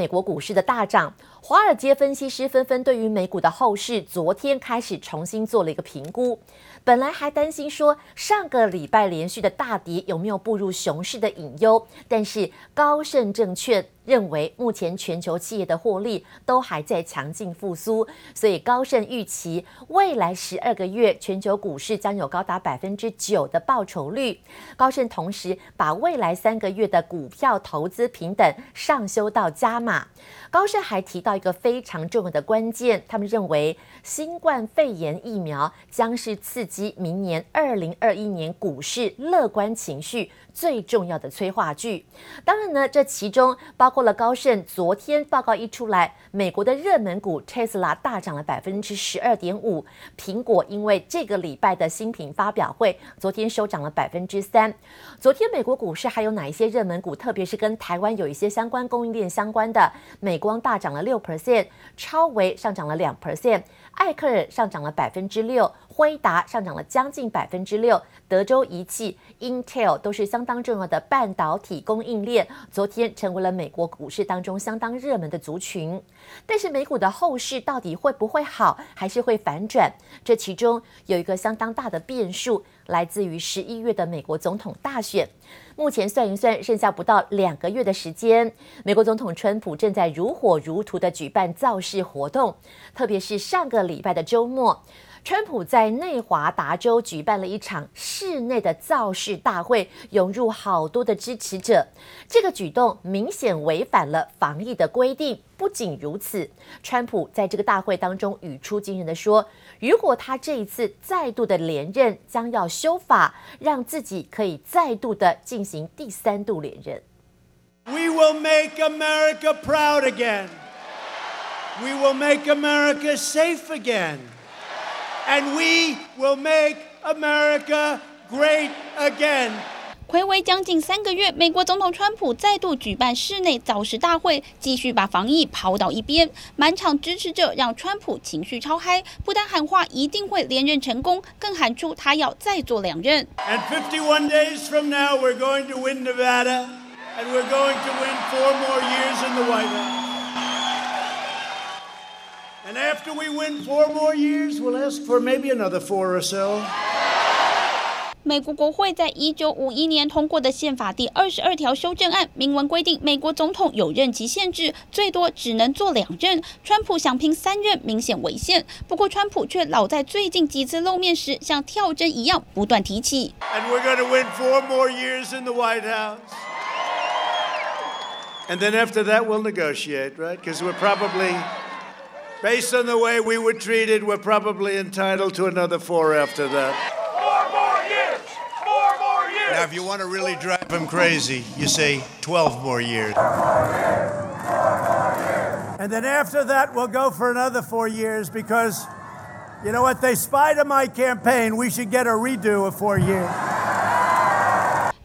美国股市的大涨，华尔街分析师纷纷对于美股的后市，昨天开始重新做了一个评估。本来还担心说上个礼拜连续的大跌有没有步入熊市的隐忧，但是高盛证券认为目前全球企业的获利都还在强劲复苏，所以高盛预期未来十二个月全球股市将有高达百分之九的报酬率。高盛同时把未来三个月的股票投资平等上修到加码。高盛还提到一个非常重要的关键，他们认为新冠肺炎疫苗将是刺激明年二零二一年股市乐观情绪最重要的催化剂。当然呢，这其中包包括了高盛昨天报告一出来，美国的热门股 Tesla 大涨了百分之十二点五，苹果因为这个礼拜的新品发表会，昨天收涨了百分之三。昨天美国股市还有哪一些热门股？特别是跟台湾有一些相关供应链相关的美。光大涨了六 percent，超微上涨了两 percent，艾克尔上涨了百分之六，辉达上涨了将近百分之六，德州仪器、Intel 都是相当重要的半导体供应链，昨天成为了美国股市当中相当热门的族群。但是美股的后市到底会不会好，还是会反转？这其中有一个相当大的变数，来自于十一月的美国总统大选。目前算一算，剩下不到两个月的时间，美国总统川普正在如火如荼地举办造势活动，特别是上个礼拜的周末。川普在内华达州举办了一场室内的造势大会，涌入好多的支持者。这个举动明显违反了防疫的规定。不仅如此，川普在这个大会当中语出惊人的说：“如果他这一次再度的连任，将要修法，让自己可以再度的进行第三度连任。” We will make America proud again. We will make America safe again. And we will make America great again. 睽违将近三个月，美国总统川普再度举办室内造势大会，继续把防疫抛到一边。满场支持者让川普情绪超嗨，不但喊话一定会连任成功，更喊出他要再做两任。And 51 days from now, we're going to win Nevada, and we're going to win four more years in the White House. And after we win four more years, we'll ask for maybe another four or so. 美国国会在一九五一年通过的宪法第二十二条修正案明文规定，美国总统有任期限制，最多只能做两任。川普想拼三任，明显违宪。不过，川普却老在最近几次露面时，像跳针一样不断提起。And we're going to win four more years in the White House. And then after that, we'll negotiate, right? Because we're probably. Based on the way we were treated, we're probably entitled to another four after that. Four more years! Four more years! Now, if you want to really drive him crazy, you say 12 more years. And then after that, we'll go for another four years because, you know what, they spied on my campaign. We should get a redo of four years.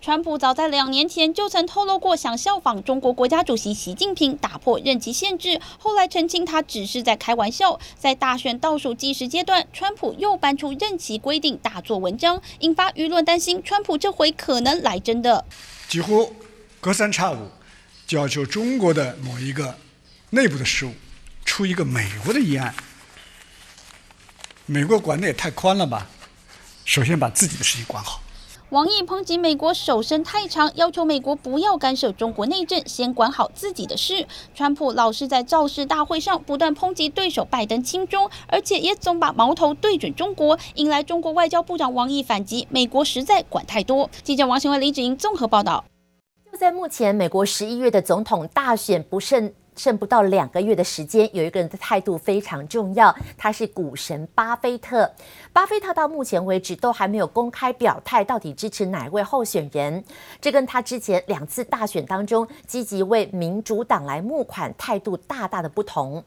川普早在两年前就曾透露过，想效仿中国国家主席习近平打破任期限制，后来澄清他只是在开玩笑。在大选倒数计时阶段，川普又搬出任期规定大做文章，引发舆论担心，川普这回可能来真的。几乎隔三差五就要求中国的某一个内部的事务出一个美国的议案，美国管得也太宽了吧？首先把自己的事情管好。王毅抨击美国手伸太长，要求美国不要干涉中国内政，先管好自己的事。川普老是在造势大会上不断抨击对手拜登亲中，而且也总把矛头对准中国，引来中国外交部长王毅反击：美国实在管太多。记者王新文、李芷莹综合报道。就在目前，美国十一月的总统大选不胜。剩不到两个月的时间，有一个人的态度非常重要，他是股神巴菲特。巴菲特到目前为止都还没有公开表态，到底支持哪位候选人。这跟他之前两次大选当中积极为民主党来募款态度大大的不同。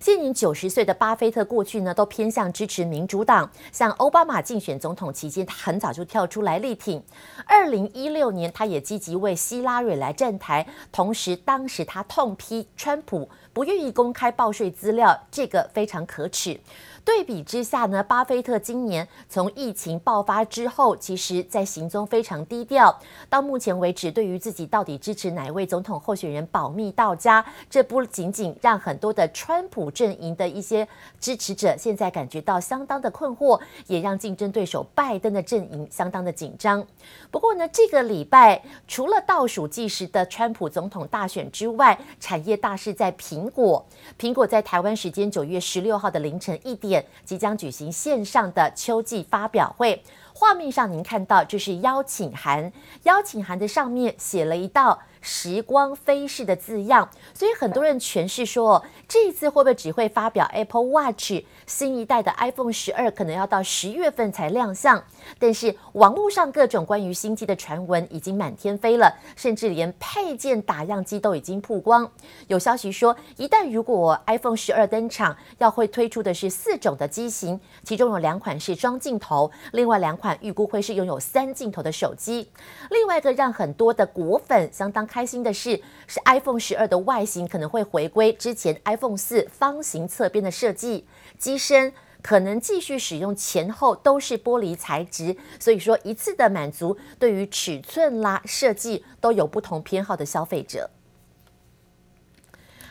现年九十岁的巴菲特，过去呢都偏向支持民主党，像奥巴马竞选总统期间，他很早就跳出来力挺。二零一六年，他也积极为希拉蕊来站台，同时当时他痛批。川普不愿意公开报税资料，这个非常可耻。对比之下呢，巴菲特今年从疫情爆发之后，其实在行踪非常低调。到目前为止，对于自己到底支持哪一位总统候选人保密到家，这不仅仅让很多的川普阵营的一些支持者现在感觉到相当的困惑，也让竞争对手拜登的阵营相当的紧张。不过呢，这个礼拜除了倒数计时的川普总统大选之外，产业大事在平苹果。苹果在台湾时间九月十六号的凌晨一点。即将举行线上的秋季发表会，画面上您看到这是邀请函，邀请函的上面写了一道时光飞逝的字样，所以很多人诠释说，这一次会不会只会发表 Apple Watch 新一代的 iPhone 十二，可能要到十月份才亮相。但是网络上各种关于新机的传闻已经满天飞了，甚至连配件打样机都已经曝光。有消息说，一旦如果 iPhone 十二登场，要会推出的是四种的机型，其中有两款是双镜头，另外两款预估会是拥有三镜头的手机。另外一个让很多的果粉相当开心的是，是 iPhone 十二的外形可能会回归之前 iPhone 四方形侧边的设计，机身可能继续使用前后都是玻璃材质，所以说一次的满足对于尺寸啦设计都有不同偏好的消费者。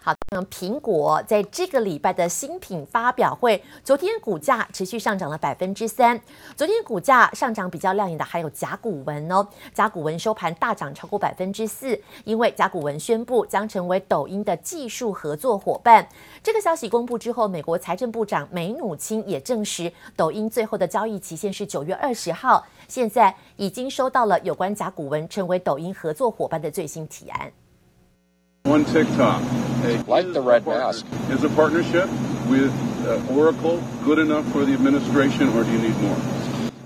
好，那苹果在这个礼拜的新品发表会，昨天股价持续上涨了百分之三。昨天股价上涨比较亮眼的还有甲骨文哦，甲骨文收盘大涨超过百分之四，因为甲骨文宣布将成为抖音的技术合作伙伴。这个消息公布之后，美国财政部长梅努钦也证实，抖音最后的交易期限是九月二十号，现在已经收到了有关甲骨文成为抖音合作伙伴的最新提案。On TikTok, like the red mask, is a partnership with Oracle good enough for the administration, or do you need more?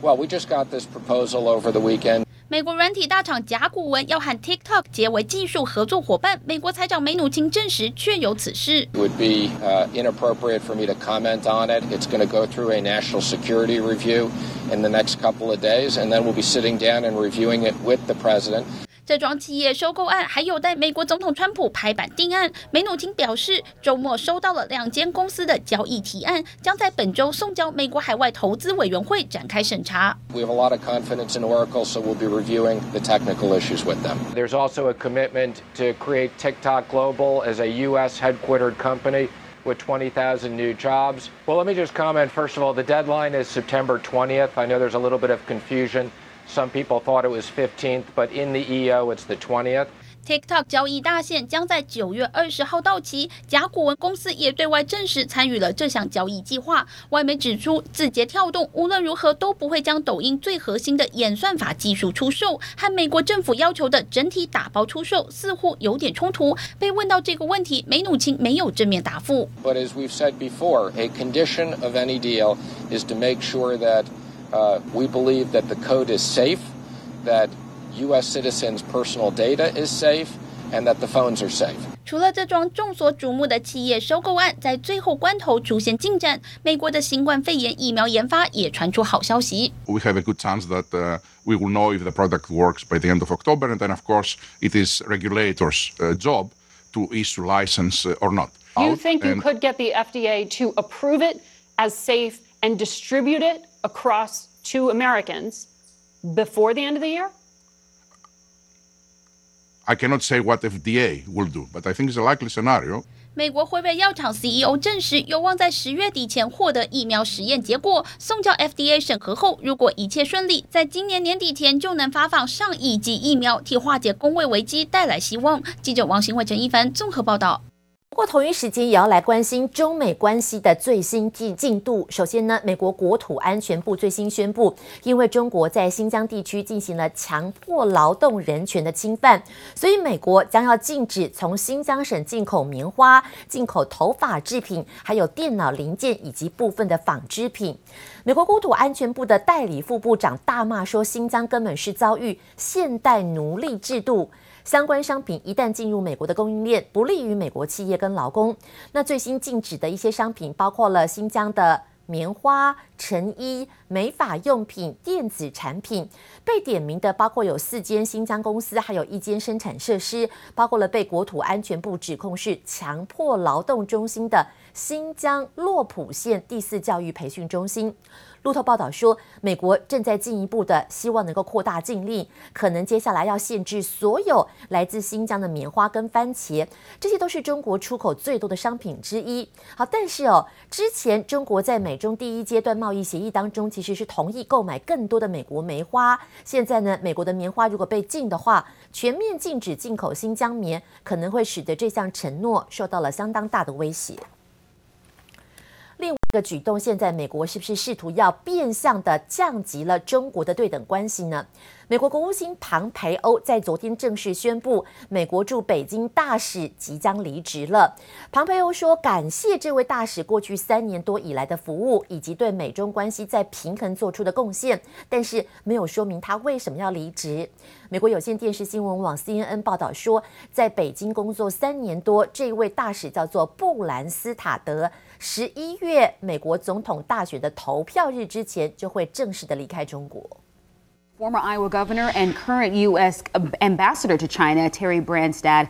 Well, we just got this proposal over the weekend. 美国软体大厂甲骨文要和 TikTok 结为技术合作伙伴，美国财长梅努钦证实确有此事。It would be inappropriate for me to comment on it. It's going to go through a national security review in the next couple of days, and then we'll be sitting down and reviewing it with the president. 这桩企业收购案还有待美国总统川普拍板定案。梅努钦表示，周末收到了两间公司的交易提案，将在本周送交美国海外投资委员会展开审查。We have a lot of confidence in Oracle, so we'll be reviewing the technical issues with them. There's also a commitment to create TikTok Global as a U.S. headquartered company with 20,000 new jobs. Well, let me just comment. First of all, the deadline is September 20th. I know there's a little bit of confusion. Some people thought it was 15th, but in the EO, it's the 20th. TikTok 交易大限将在九月二十号到期。甲骨文公司也对外证实参与了这项交易计划。外媒指出，字节跳动无论如何都不会将抖音最核心的演算法技术出售，和美国政府要求的整体打包出售似乎有点冲突。被问到这个问题，梅努钦没有正面答复。But as we've said before, a condition of any deal is to make sure that Uh, we believe that the code is safe, that U.S. citizens' personal data is safe, and that the phones are safe. 除了这桩众所瞩目的企业收购案，在最后关头出现进展，美国的新冠肺炎疫苗研发也传出好消息。We have a good chance that uh, we will know if the product works by the end of October, and then, of course, it is regulators' uh, job to issue license or not. You think you could get the FDA to approve it as safe and distribute it across to Americans before the end of the year? I cannot say what FDA will do, but I think it's a likely scenario. 美国辉瑞药厂 CEO 证实，有望在十月底前获得疫苗实验结果，送交 FDA 审核后，如果一切顺利，在今年年底前就能发放上亿剂疫苗，替化解工位危机带来希望。记者王新惠、陈一凡综合报道。不过，同一时间也要来关心中美关系的最新进进度。首先呢，美国国土安全部最新宣布，因为中国在新疆地区进行了强迫劳动人权的侵犯，所以美国将要禁止从新疆省进口棉花、进口头发制品，还有电脑零件以及部分的纺织品。美国国土安全部的代理副部长大骂说，新疆根本是遭遇现代奴隶制度。相关商品一旦进入美国的供应链，不利于美国企业跟劳工。那最新禁止的一些商品包括了新疆的棉花、成衣、美发用品、电子产品。被点名的包括有四间新疆公司，还有一间生产设施，包括了被国土安全部指控是强迫劳动中心的新疆洛浦县第四教育培训中心。路透报道说，美国正在进一步的希望能够扩大禁令，可能接下来要限制所有来自新疆的棉花跟番茄，这些都是中国出口最多的商品之一。好，但是哦，之前中国在美中第一阶段贸易协议当中，其实是同意购买更多的美国棉花。现在呢，美国的棉花如果被禁的话，全面禁止进口新疆棉，可能会使得这项承诺受到了相当大的威胁。另外一个举动，现在美国是不是试图要变相的降级了中国的对等关系呢？美国国务卿庞培欧在昨天正式宣布，美国驻北京大使即将离职了。庞培欧说，感谢这位大使过去三年多以来的服务，以及对美中关系在平衡做出的贡献，但是没有说明他为什么要离职。美国有线电视新闻网 CNN 报道说，在北京工作三年多，这位大使叫做布兰斯塔德，十一月美国总统大选的投票日之前就会正式的离开中国。Former Iowa governor and current U.S. ambassador to China, Terry Branstad,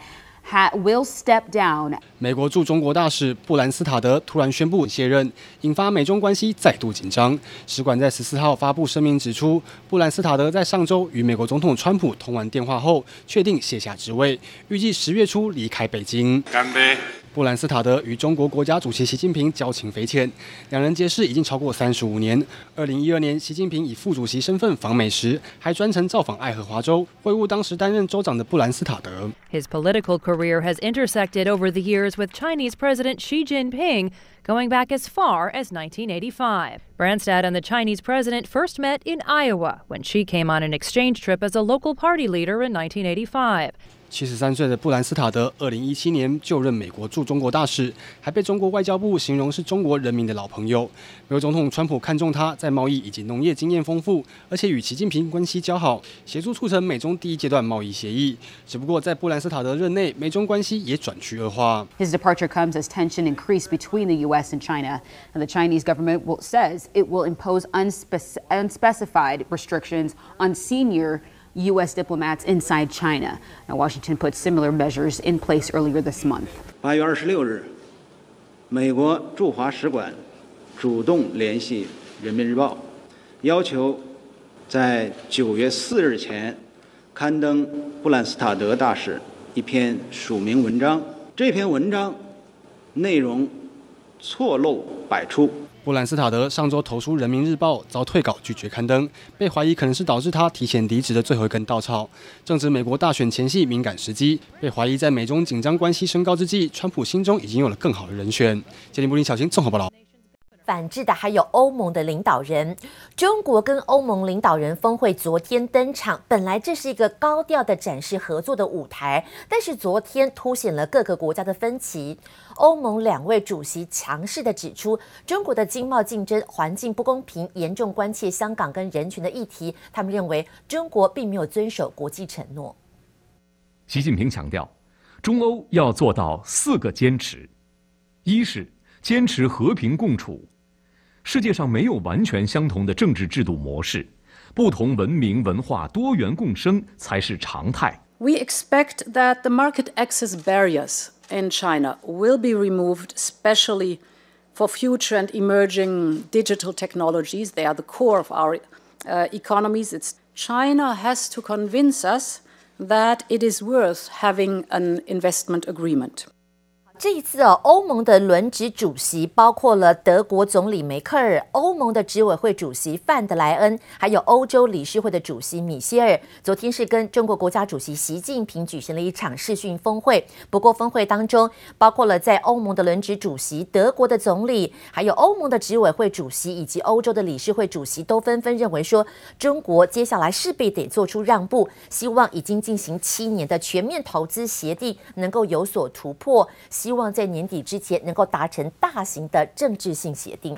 will step down. 美国驻中国大使布兰斯塔德突然宣布卸任，引发美中关系再度紧张。使馆在十四号发布声明指出，布兰斯塔德在上周与美国总统川普通完电话后，确定卸下职位，预计十月初离开北京。干杯。布兰斯塔德与中国国家主席习近平交情匪浅，两人结识已经超过三十五年。二零一二年，习近平以副主席身份访美时，还专程造访爱荷华州，会晤当时担任州长的布兰斯塔德。His political career has intersected over the years with Chinese President Xi Jinping, going back as far as 1985. Branstad and the Chinese president first met in Iowa when Xi came on an exchange trip as a local party leader in 1985. 七十三岁的布兰斯塔德，二零一七年就任美国驻中国大使，还被中国外交部形容是中国人民的老朋友。美国总统川普看中他在贸易以及农业经验丰富，而且与习近平关系交好，协助促成美中第一阶段贸易协议。只不过在布兰斯塔德任内，美中关系也转趋恶化。His departure comes as tension increased between the U.S. and China, and the Chinese government will, says it will impose unspec unspecified restrictions on senior. U.S. diplomats inside China. Now, Washington put similar measures in place earlier this month. 八月二十六日，美国驻华使馆主动联系《人民日报》，要求在九月四日前刊登布兰斯塔德大使一篇署名文章。这篇文章内容错漏百出。 布兰斯塔德上周投书《人民日报》，遭退稿拒绝刊登，被怀疑可能是导致他提前离职的最后一根稻草。正值美国大选前夕敏感时机，被怀疑在美中紧张关系升高之际，川普心中已经有了更好的人选。杰林布林小心综合报道。反制的还有欧盟的领导人，中国跟欧盟领导人峰会昨天登场。本来这是一个高调的展示合作的舞台，但是昨天凸显了各个国家的分歧。欧盟两位主席强势的指出，中国的经贸竞争环境不公平，严重关切香港跟人权的议题。他们认为中国并没有遵守国际承诺。习近平强调，中欧要做到四个坚持：一是坚持和平共处。世界上没有完全相同的政治制度模式，不同文明文化多元共生才是常态。We expect that the market access barriers in China will be removed, especially for future and emerging digital technologies. They are the core of our uh, economies. It's China has to convince us that it is worth having an investment agreement. 这一次哦，欧盟的轮值主席包括了德国总理梅克尔、欧盟的执委会主席范德莱恩，还有欧洲理事会的主席米歇尔。昨天是跟中国国家主席习近平举行了一场视讯峰会。不过，峰会当中包括了在欧盟的轮值主席、德国的总理，还有欧盟的执委会主席以及欧洲的理事会主席，都纷纷认为说，中国接下来势必得做出让步，希望已经进行七年的全面投资协定能够有所突破。希望在年底之前能够达成大型的政治性协定。